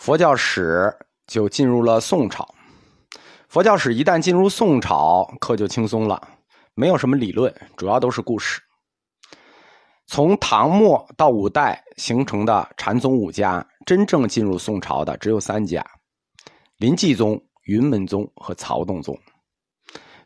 佛教史就进入了宋朝。佛教史一旦进入宋朝，课就轻松了，没有什么理论，主要都是故事。从唐末到五代形成的禅宗五家，真正进入宋朝的只有三家：临济宗、云门宗和曹洞宗。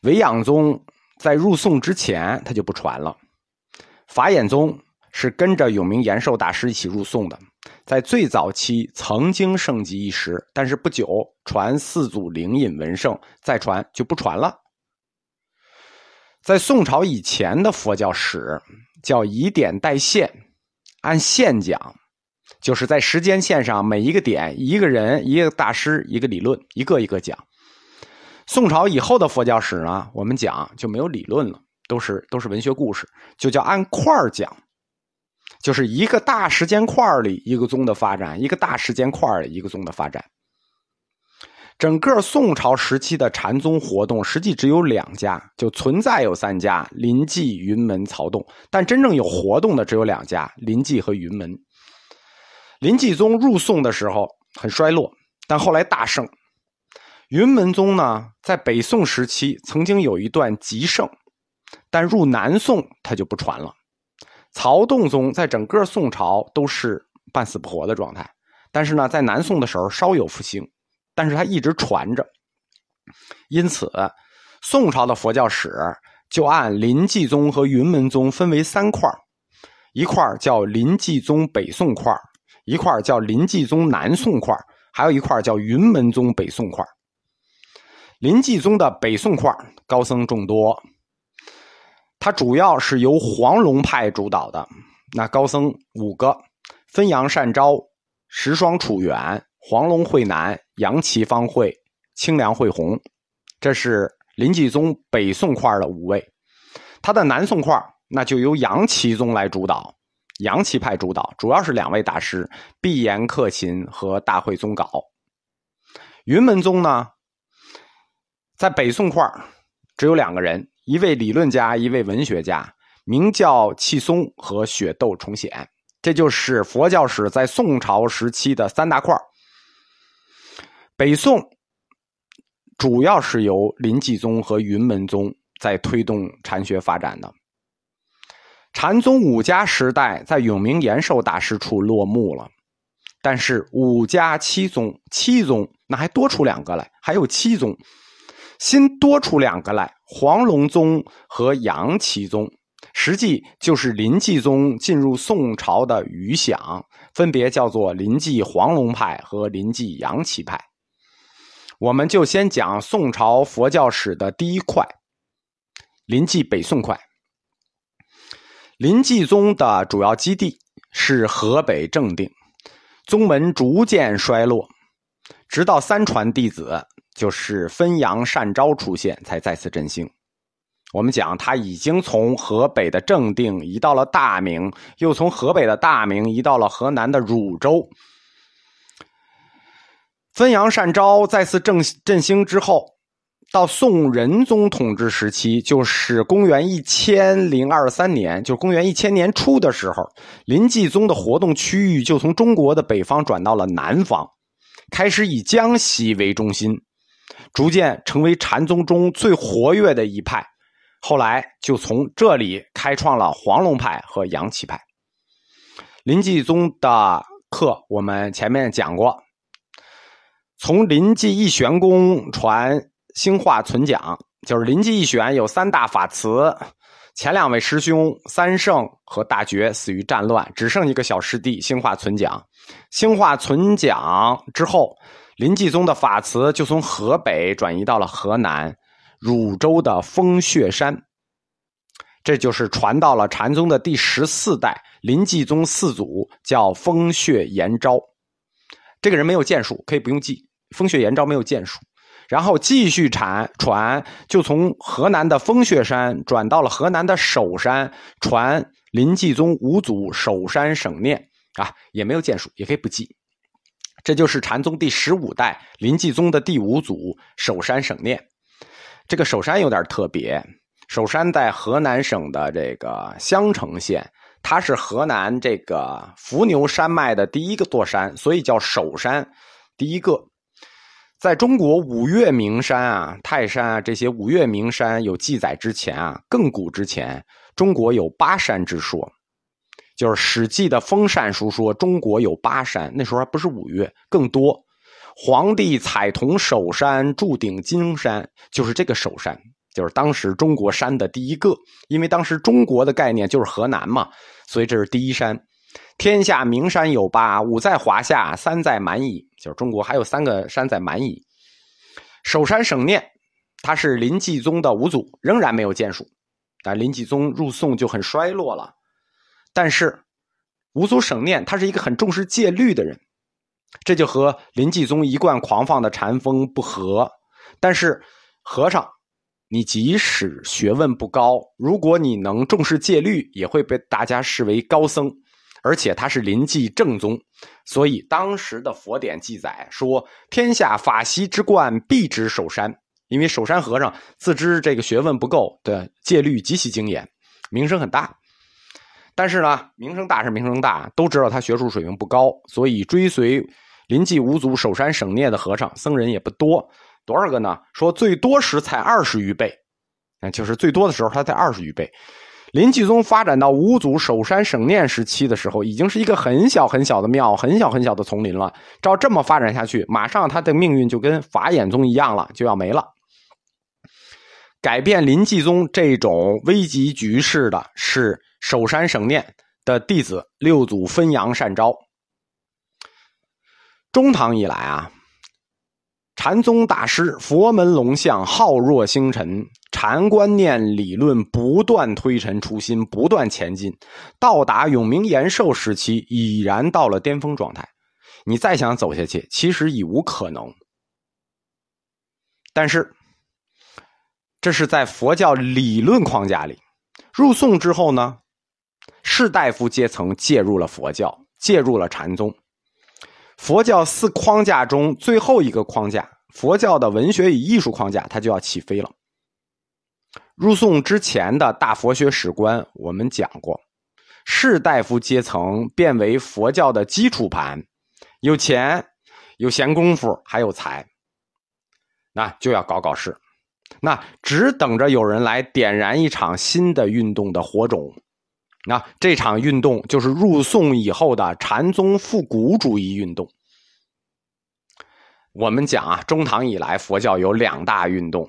维养宗在入宋之前他就不传了。法眼宗是跟着永明延寿大师一起入宋的。在最早期曾经盛极一时，但是不久传四祖灵隐文圣，再传就不传了。在宋朝以前的佛教史叫以点带线，按线讲，就是在时间线上每一个点一个人一个大师一个理论一个一个讲。宋朝以后的佛教史呢，我们讲就没有理论了，都是都是文学故事，就叫按块儿讲。就是一个大时间块里一个宗的发展，一个大时间块里一个宗的发展。整个宋朝时期的禅宗活动，实际只有两家，就存在有三家：临济、云门、曹洞。但真正有活动的只有两家：临济和云门。临济宗入宋的时候很衰落，但后来大盛。云门宗呢，在北宋时期曾经有一段极盛，但入南宋它就不传了。曹洞宗在整个宋朝都是半死不活的状态，但是呢，在南宋的时候稍有复兴，但是它一直传着。因此，宋朝的佛教史就按临济宗和云门宗分为三块一块叫临济宗北宋块一块叫临济宗南宋块还有一块叫云门宗北宋块临济宗的北宋块高僧众多。它主要是由黄龙派主导的，那高僧五个：分阳善昭、石霜楚远、黄龙慧南、杨岐方慧、清凉慧红。这是临济宗北宋块的五位。他的南宋块那就由杨岐宗来主导，杨岐派主导，主要是两位大师：闭颜克勤和大慧宗稿。云门宗呢，在北宋块只有两个人。一位理论家，一位文学家，名叫契松和雪窦重显，这就是佛教史在宋朝时期的三大块北宋主要是由临济宗和云门宗在推动禅学发展的。禅宗五家时代在永明延寿大师处落幕了，但是五家七宗，七宗那还多出两个来，还有七宗。新多出两个来，黄龙宗和杨岐宗，实际就是临济宗进入宋朝的余响，分别叫做临济黄龙派和临济杨岐派。我们就先讲宋朝佛教史的第一块，临济北宋块。临济宗的主要基地是河北正定，宗门逐渐衰落，直到三传弟子。就是汾阳善昭出现，才再次振兴。我们讲他已经从河北的正定移到了大名，又从河北的大名移到了河南的汝州。汾阳善昭再次振振兴之后，到宋仁宗统治时期，就是公元一千零二三年，就公元一千年初的时候，临济宗的活动区域就从中国的北方转到了南方，开始以江西为中心。逐渐成为禅宗中最活跃的一派，后来就从这里开创了黄龙派和杨岐派。临济宗的课我们前面讲过，从临济义玄公传兴化存讲，就是临济义玄有三大法慈，前两位师兄三圣和大觉死于战乱，只剩一个小师弟兴化存讲。兴化存讲之后。林济宗的法慈就从河北转移到了河南汝州的风穴山，这就是传到了禅宗的第十四代林济宗四祖，叫风穴延昭。这个人没有建树，可以不用记。风穴延昭没有建树，然后继续传传，就从河南的风穴山转到了河南的首山，传林济宗五祖首山省念啊，也没有建树，也可以不记。这就是禅宗第十五代临济宗的第五祖首山省念。这个首山有点特别，首山在河南省的这个襄城县，它是河南这个伏牛山脉的第一个座山，所以叫首山。第一个。在中国五岳名山啊、泰山啊这些五岳名山有记载之前啊，更古之前，中国有八山之说，就是《史记》的封禅书说中国有八山，那时候还不是五岳，更多。皇帝彩铜首山，铸鼎金山，就是这个首山，就是当时中国山的第一个，因为当时中国的概念就是河南嘛，所以这是第一山。天下名山有八，五在华夏，三在蛮夷。就是中国还有三个山在蛮夷。首山省念，他是林继宗的五祖，仍然没有建树。但林继宗入宋就很衰落了。但是五祖省念，他是一个很重视戒律的人，这就和林继宗一贯狂放的禅风不合。但是和尚，你即使学问不高，如果你能重视戒律，也会被大家视为高僧。而且他是临济正宗，所以当时的佛典记载说：“天下法席之冠，必指守山。”因为守山和尚自知这个学问不够，的戒律极其精严，名声很大。但是呢，名声大是名声大，都知道他学术水平不高，所以追随临济五祖守山省念的和尚僧人也不多。多少个呢？说最多时才二十余倍，那就是最多的时候他才二十余倍。林继宗发展到五祖守山省念时期的时候，已经是一个很小很小的庙，很小很小的丛林了。照这么发展下去，马上他的命运就跟法眼宗一样了，就要没了。改变林继宗这种危急局势的是守山省念的弟子六祖分阳善昭。中唐以来啊。禅宗大师，佛门龙象，浩若星辰。禅观念理论不断推陈出新，不断前进，到达永明延寿时期，已然到了巅峰状态。你再想走下去，其实已无可能。但是，这是在佛教理论框架里。入宋之后呢，士大夫阶层介入了佛教，介入了禅宗。佛教四框架中最后一个框架，佛教的文学与艺术框架，它就要起飞了。入宋之前的大佛学史观，我们讲过，士大夫阶层变为佛教的基础盘，有钱、有闲工夫，还有财，那就要搞搞事，那只等着有人来点燃一场新的运动的火种。那这场运动就是入宋以后的禅宗复古主义运动。我们讲啊，中唐以来佛教有两大运动：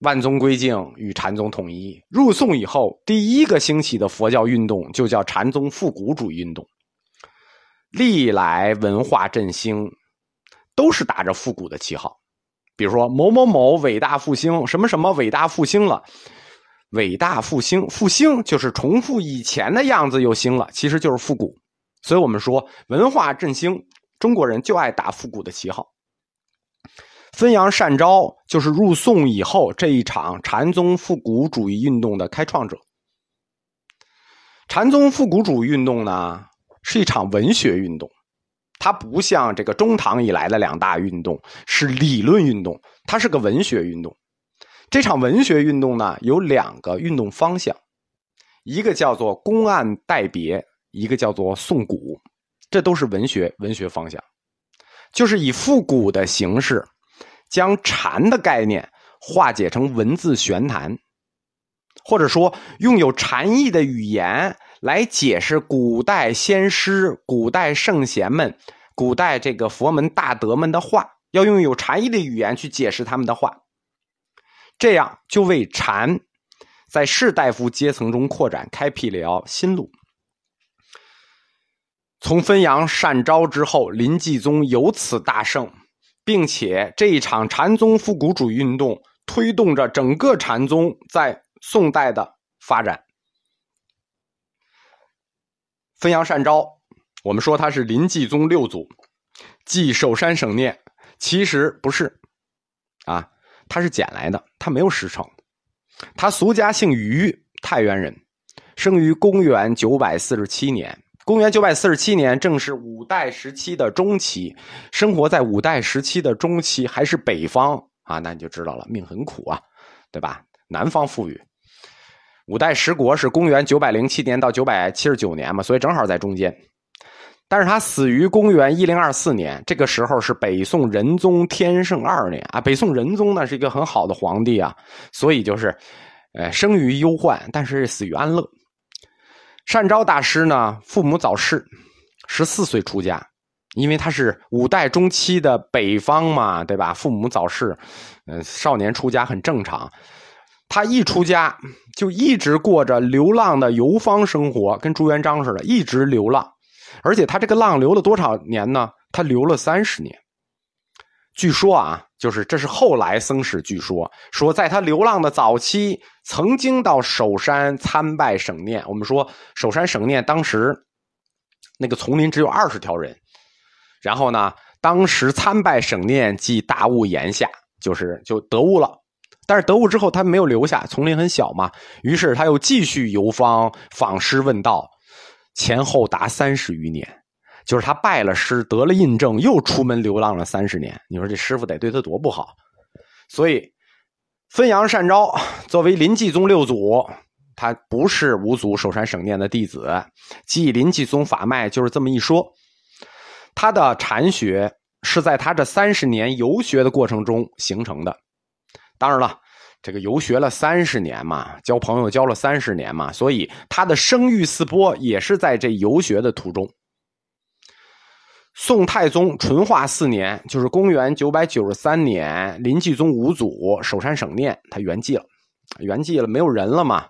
万宗归敬与禅宗统一。入宋以后，第一个兴起的佛教运动就叫禅宗复古主义运动。历来文化振兴都是打着复古的旗号，比如说某某某伟大复兴，什么什么伟大复兴了。伟大复兴，复兴就是重复以前的样子又兴了，其实就是复古。所以我们说文化振兴，中国人就爱打复古的旗号。汾阳善昭就是入宋以后这一场禅宗复古主义运动的开创者。禅宗复古主义运动呢，是一场文学运动，它不像这个中唐以来的两大运动是理论运动，它是个文学运动。这场文学运动呢，有两个运动方向，一个叫做公案代别，一个叫做宋古，这都是文学文学方向，就是以复古的形式，将禅的概念化解成文字玄谈，或者说用有禅意的语言来解释古代先师、古代圣贤们、古代这个佛门大德们的话，要用有禅意的语言去解释他们的话。这样就为禅在士大夫阶层中扩展开辟了新路。从汾阳善昭之后，林继宗由此大胜，并且这一场禅宗复古主义运动推动着整个禅宗在宋代的发展。汾阳善昭，我们说他是林继宗六祖，即守山省念，其实不是，啊。他是捡来的，他没有师承。他俗家姓于，太原人，生于公元九百四十七年。公元九百四十七年正是五代时期的中期，生活在五代时期的中期，还是北方啊？那你就知道了，命很苦啊，对吧？南方富裕。五代十国是公元九百零七年到九百七十九年嘛，所以正好在中间。但是他死于公元一零二四年，这个时候是北宋仁宗天圣二年啊。北宋仁宗呢是一个很好的皇帝啊，所以就是，呃，生于忧患，但是死于安乐。善昭大师呢，父母早逝，十四岁出家，因为他是五代中期的北方嘛，对吧？父母早逝，嗯，少年出家很正常。他一出家就一直过着流浪的游方生活，跟朱元璋似的，一直流浪。而且他这个浪流了多少年呢？他流了三十年。据说啊，就是这是后来僧史据说，说在他流浪的早期，曾经到首山参拜省念。我们说首山省念当时那个丛林只有二十条人，然后呢，当时参拜省念即大悟言下，就是就得悟了。但是得悟之后，他没有留下，丛林很小嘛，于是他又继续游方访师问道，前后达三十余年，就是他拜了师，得了印证，又出门流浪了三十年。你说这师傅得对他多不好？所以，汾阳善昭作为临济宗六祖，他不是五祖首山省念的弟子，继临济宗法脉就是这么一说。他的禅学是在他这三十年游学的过程中形成的。当然了，这个游学了三十年嘛，交朋友交了三十年嘛，所以他的声誉四波也是在这游学的途中。宋太宗淳化四年，就是公元九百九十三年，临济宗五祖首山省念，他圆寂了，圆寂了，没有人了嘛，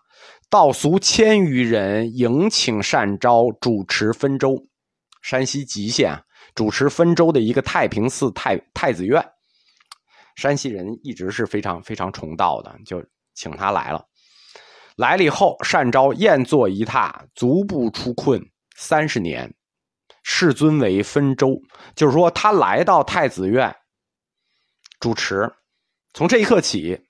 道俗千余人迎请善昭主持分州，山西吉县主持分州的一个太平寺太太子院。山西人一直是非常非常崇道的，就请他来了。来了以后，善昭宴坐一榻，足不出困三十年，世尊为分州。就是说，他来到太子院主持，从这一刻起，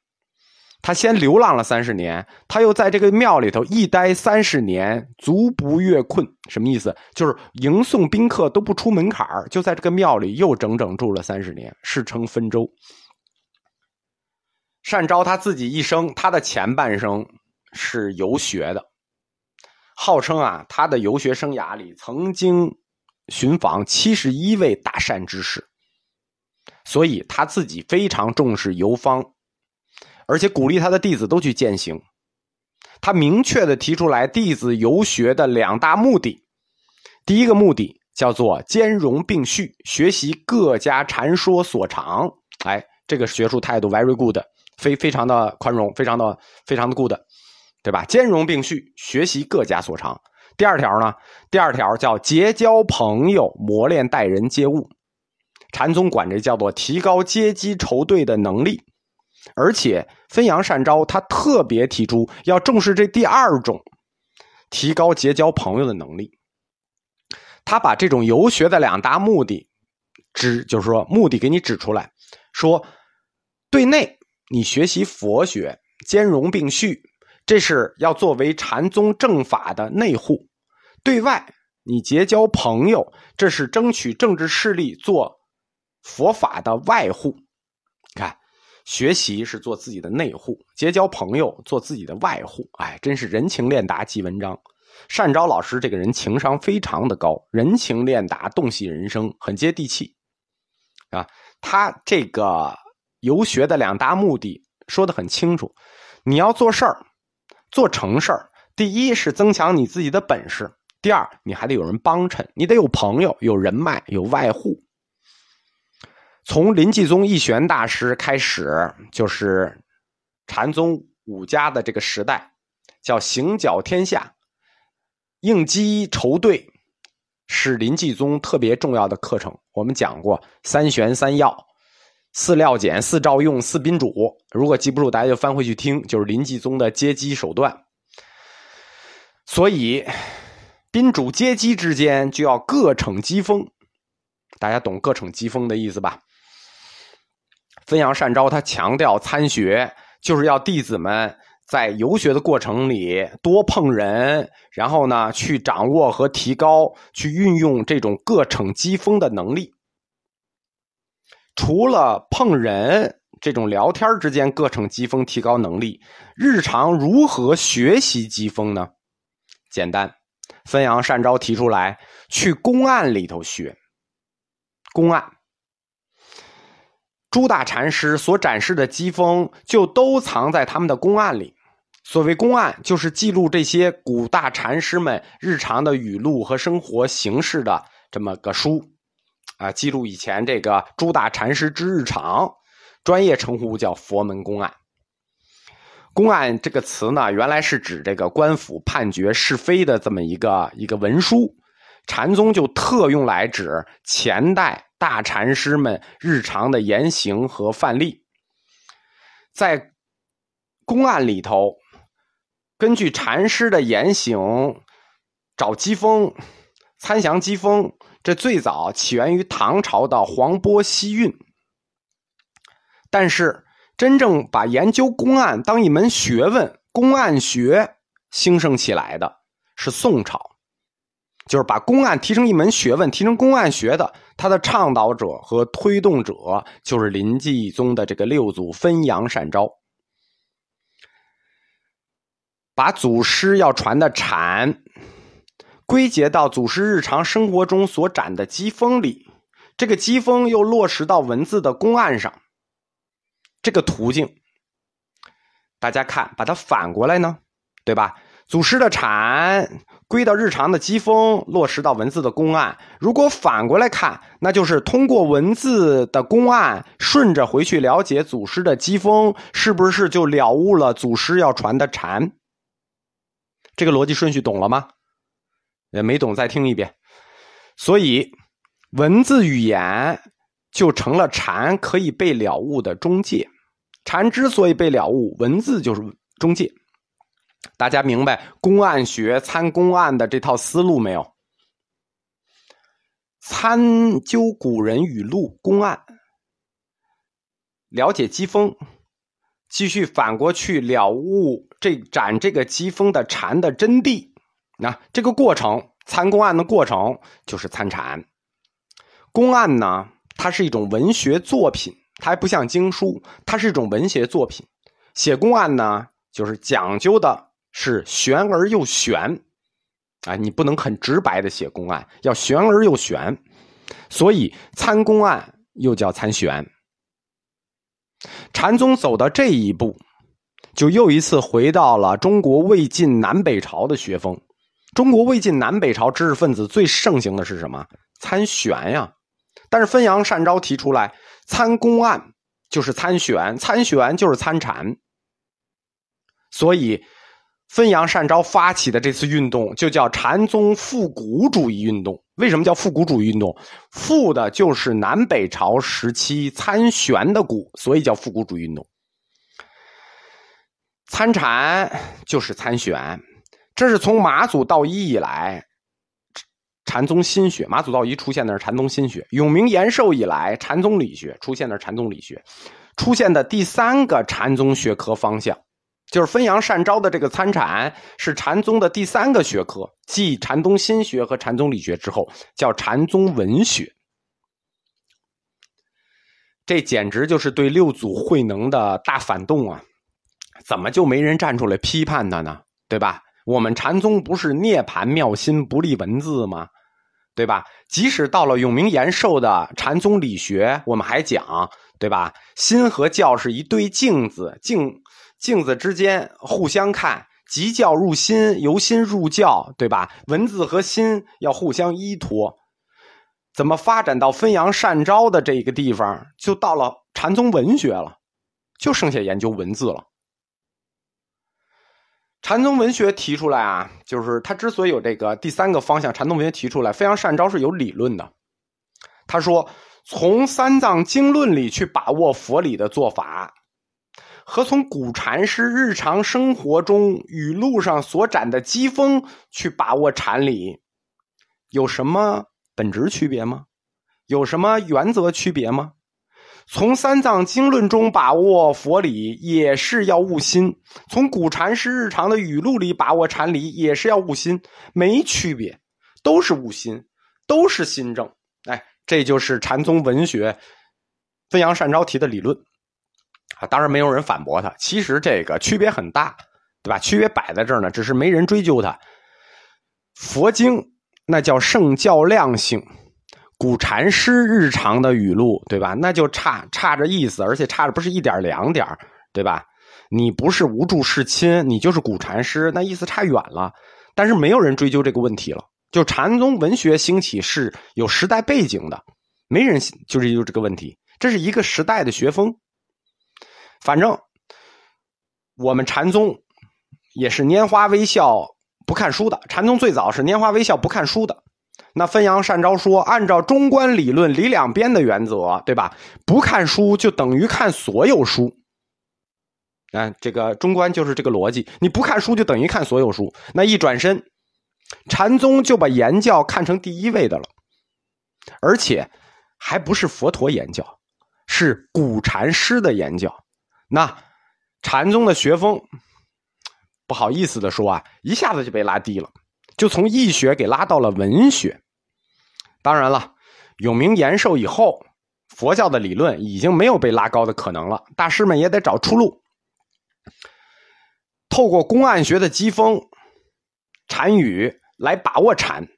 他先流浪了三十年，他又在这个庙里头一待三十年，足不越困。什么意思？就是迎送宾客都不出门槛就在这个庙里又整整住了三十年，世称分州。单昭他自己一生，他的前半生是游学的，号称啊，他的游学生涯里曾经寻访七十一位大善之士，所以他自己非常重视游方，而且鼓励他的弟子都去践行。他明确的提出来弟子游学的两大目的，第一个目的叫做兼容并蓄，学习各家禅说所长。哎，这个学术态度 very good。非非常的宽容，非常的非常的 good，对吧？兼容并蓄，学习各家所长。第二条呢？第二条叫结交朋友，磨练待人接物。禅宗管这叫做提高阶级筹对的能力。而且分阳善招，他特别提出要重视这第二种，提高结交朋友的能力。他把这种游学的两大目的指，就是说目的给你指出来，说对内。你学习佛学，兼容并蓄，这是要作为禅宗正法的内护；对外，你结交朋友，这是争取政治势力做佛法的外护。看，学习是做自己的内护，结交朋友做自己的外护。哎，真是人情练达即文章。单昭老师这个人情商非常的高，人情练达，洞悉人生，很接地气啊。他这个。游学的两大目的说的很清楚，你要做事儿，做成事儿，第一是增强你自己的本事，第二你还得有人帮衬，你得有朋友、有人脉、有外护。从林济宗义玄大师开始，就是禅宗五家的这个时代，叫行脚天下，应机筹对，是林济宗特别重要的课程。我们讲过三玄三要。四料简、四照用、四宾主，如果记不住，大家就翻回去听，就是林济宗的接机手段。所以，宾主接机之间就要各逞机锋，大家懂各逞机锋的意思吧？汾阳善招，他强调参学，就是要弟子们在游学的过程里多碰人，然后呢，去掌握和提高，去运用这种各逞机锋的能力。除了碰人这种聊天之间各逞机锋提高能力，日常如何学习机锋呢？简单，汾阳善昭提出来去公案里头学。公案，诸大禅师所展示的机锋就都藏在他们的公案里。所谓公案，就是记录这些古大禅师们日常的语录和生活形式的这么个书，啊，记录以前这个诸大禅师之日常，专业称呼叫佛门公案。公案这个词呢，原来是指这个官府判决是非的这么一个一个文书，禅宗就特用来指前代大禅师们日常的言行和范例，在公案里头。根据禅师的言行找机锋，参详机锋，这最早起源于唐朝的黄波西运。但是，真正把研究公案当一门学问，公案学兴盛起来的是宋朝，就是把公案提成一门学问，提成公案学的，他的倡导者和推动者就是临济宗的这个六祖汾阳善昭。把祖师要传的禅归结到祖师日常生活中所展的机锋里，这个机锋又落实到文字的公案上，这个途径，大家看，把它反过来呢，对吧？祖师的禅归到日常的机锋，落实到文字的公案。如果反过来看，那就是通过文字的公案，顺着回去了解祖师的机锋，是不是就了悟了祖师要传的禅？这个逻辑顺序懂了吗？也没懂，再听一遍。所以，文字语言就成了禅可以被了悟的中介。禅之所以被了悟，文字就是中介。大家明白公案学参公案的这套思路没有？参究古人语录公案，了解机锋。继续反过去了悟这展这个机锋的禅的真谛，那这个过程参公案的过程就是参禅。公案呢，它是一种文学作品，它还不像经书，它是一种文学作品。写公案呢，就是讲究的是玄而又玄，啊，你不能很直白的写公案，要玄而又玄，所以参公案又叫参玄。禅宗走到这一步，就又一次回到了中国魏晋南北朝的学风。中国魏晋南北朝知识分子最盛行的是什么？参玄呀。但是汾阳善昭提出来，参公案就是参玄，参玄就是参禅。所以，汾阳善昭发起的这次运动就叫禅宗复古主义运动。为什么叫复古主义运动？复的就是南北朝时期参玄的古，所以叫复古主义运动。参禅就是参玄，这是从马祖道一以来禅宗心学。马祖道一出现的是禅宗心学，永明延寿以来禅宗理学出现的是禅宗理学，出现的第三个禅宗学科方向。就是汾阳善昭的这个参禅是禅宗的第三个学科，继禅宗心学和禅宗理学之后，叫禅宗文学。这简直就是对六祖慧能的大反动啊！怎么就没人站出来批判他呢？对吧？我们禅宗不是涅盘妙心不立文字吗？对吧？即使到了永明延寿的禅宗理学，我们还讲，对吧？心和教是一对镜子，镜。镜子之间互相看，即教入心，由心入教，对吧？文字和心要互相依托。怎么发展到汾阳善昭的这个地方，就到了禅宗文学了，就剩下研究文字了。禅宗文学提出来啊，就是他之所以有这个第三个方向，禅宗文学提出来，非常善招是有理论的。他说，从三藏经论里去把握佛理的做法。和从古禅师日常生活中语录上所展的机锋去把握禅理，有什么本质区别吗？有什么原则区别吗？从三藏经论中把握佛理，也是要悟心；从古禅师日常的语录里把握禅理，也是要悟心，没区别，都是悟心，都是心正。哎，这就是禅宗文学汾阳善昭提的理论。啊，当然没有人反驳他。其实这个区别很大，对吧？区别摆在这儿呢，只是没人追究他。佛经那叫圣教量性，古禅师日常的语录，对吧？那就差差着意思，而且差的不是一点两点，对吧？你不是无助世亲，你就是古禅师，那意思差远了。但是没有人追究这个问题了。就禅宗文学兴起是有时代背景的，没人就是就这个问题，这是一个时代的学风。反正我们禅宗也是拈花微笑不看书的。禅宗最早是拈花微笑不看书的。那汾阳善昭说，按照中观理论理两边的原则，对吧？不看书就等于看所有书。啊，这个中观就是这个逻辑。你不看书就等于看所有书。那一转身，禅宗就把言教看成第一位的了，而且还不是佛陀言教，是古禅师的言教。那禅宗的学风，不好意思的说啊，一下子就被拉低了，就从易学给拉到了文学。当然了，永明延寿以后，佛教的理论已经没有被拉高的可能了，大师们也得找出路。透过公案学的机锋，禅语来把握禅，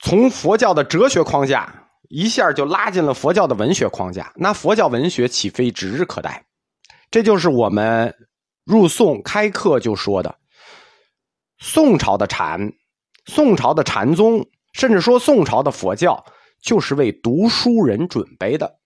从佛教的哲学框架一下就拉进了佛教的文学框架，那佛教文学起飞指日可待。这就是我们入宋开课就说的，宋朝的禅，宋朝的禅宗，甚至说宋朝的佛教，就是为读书人准备的。